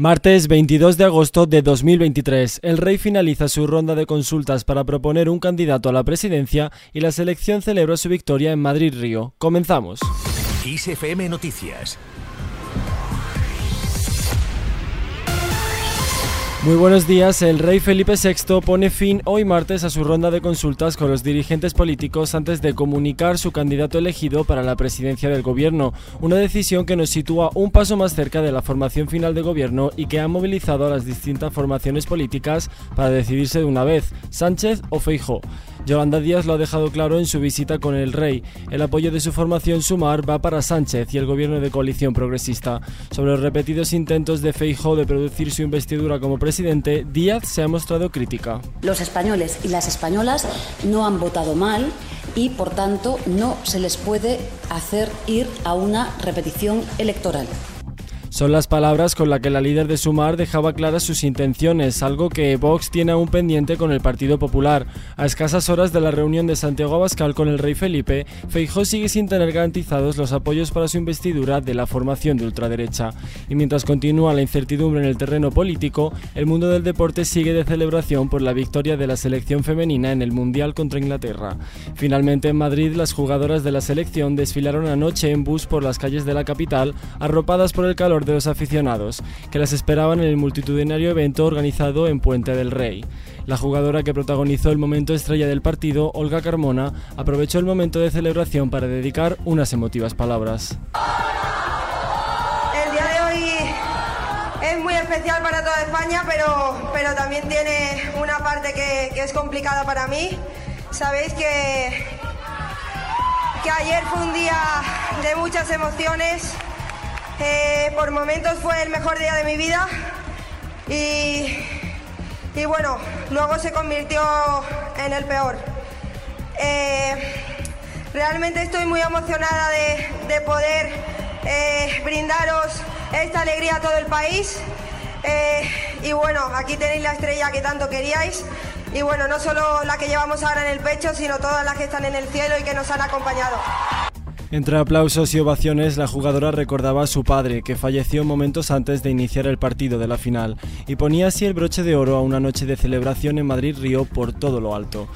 Martes 22 de agosto de 2023, el rey finaliza su ronda de consultas para proponer un candidato a la presidencia y la selección celebra su victoria en Madrid-Río. Comenzamos. Noticias Muy buenos días. El rey Felipe VI pone fin hoy martes a su ronda de consultas con los dirigentes políticos antes de comunicar su candidato elegido para la presidencia del gobierno, una decisión que nos sitúa un paso más cerca de la formación final de gobierno y que ha movilizado a las distintas formaciones políticas para decidirse de una vez, Sánchez o Feijó. Yolanda Díaz lo ha dejado claro en su visita con el rey. El apoyo de su formación Sumar va para Sánchez y el gobierno de coalición progresista. Sobre los repetidos intentos de Feijóo de producir su investidura como presidente, Díaz se ha mostrado crítica. Los españoles y las españolas no han votado mal y, por tanto, no se les puede hacer ir a una repetición electoral. Son las palabras con las que la líder de Sumar dejaba claras sus intenciones, algo que Vox tiene aún pendiente con el Partido Popular. A escasas horas de la reunión de Santiago Abascal con el rey Felipe, Feijó sigue sin tener garantizados los apoyos para su investidura de la formación de ultraderecha. Y mientras continúa la incertidumbre en el terreno político, el mundo del deporte sigue de celebración por la victoria de la selección femenina en el Mundial contra Inglaterra. Finalmente en Madrid, las jugadoras de la selección desfilaron anoche en bus por las calles de la capital, arropadas por el calor de los aficionados, que las esperaban en el multitudinario evento organizado en Puente del Rey. La jugadora que protagonizó el momento estrella del partido, Olga Carmona, aprovechó el momento de celebración para dedicar unas emotivas palabras. El día de hoy es muy especial para toda España, pero, pero también tiene una parte que, que es complicada para mí. Sabéis que, que ayer fue un día de muchas emociones eh, por momentos fue el mejor día de mi vida y, y bueno, luego se convirtió en el peor. Eh, realmente estoy muy emocionada de, poder eh, brindaros esta alegría a todo el país. y bueno, aquí tenéis la estrella que tanto queríais. Y bueno, no solo la que llevamos ahora en el pecho, sino todas las que están en el cielo y que nos han acompañado. Entre aplausos y ovaciones, la jugadora recordaba a su padre, que falleció momentos antes de iniciar el partido de la final, y ponía así el broche de oro a una noche de celebración en Madrid-Río por todo lo alto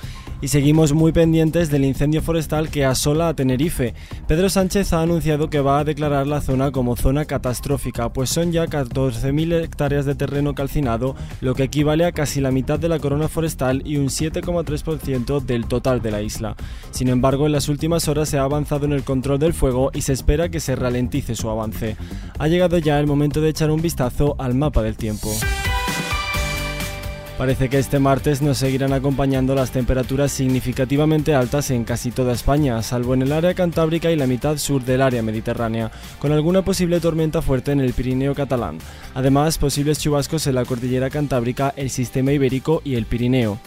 y seguimos muy pendientes del incendio forestal que asola a Tenerife. Pedro Sánchez ha anunciado que va a declarar la zona como zona catastrófica, pues son ya 14.000 hectáreas de terreno calcinado, lo que equivale a casi la mitad de la corona forestal y un 7,3% del total de la isla. Sin embargo, en las últimas horas se ha avanzado en el control del fuego y se espera que se ralentice su avance. Ha llegado ya el momento de echar un vistazo al mapa del tiempo. Parece que este martes nos seguirán acompañando las temperaturas significativamente altas en casi toda España, salvo en el área cantábrica y la mitad sur del área mediterránea, con alguna posible tormenta fuerte en el Pirineo catalán. Además, posibles chubascos en la cordillera cantábrica, el sistema ibérico y el Pirineo.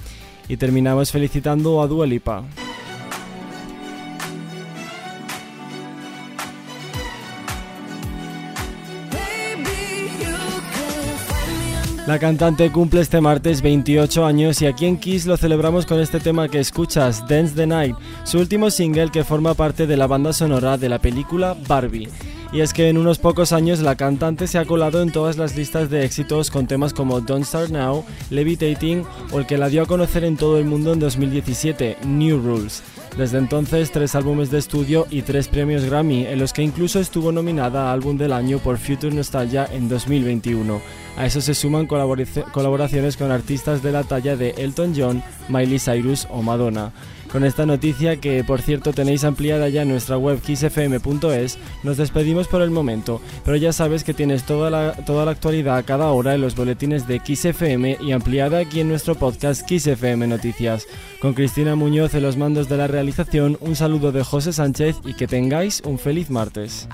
Y terminamos felicitando a Dualipa. La cantante cumple este martes 28 años y aquí en Kiss lo celebramos con este tema que escuchas, Dance the Night, su último single que forma parte de la banda sonora de la película Barbie. Y es que en unos pocos años la cantante se ha colado en todas las listas de éxitos con temas como Don't Start Now, Levitating o el que la dio a conocer en todo el mundo en 2017, New Rules. Desde entonces, tres álbumes de estudio y tres premios Grammy, en los que incluso estuvo nominada a Álbum del Año por Future Nostalgia en 2021. A eso se suman colaboraciones con artistas de la talla de Elton John, Miley Cyrus o Madonna. Con esta noticia, que por cierto tenéis ampliada ya en nuestra web kissfm.es, nos despedimos por el momento, pero ya sabes que tienes toda la, toda la actualidad a cada hora en los boletines de XFM y ampliada aquí en nuestro podcast XFM Noticias. Con Cristina Muñoz en los mandos de la realización, un saludo de José Sánchez y que tengáis un feliz martes.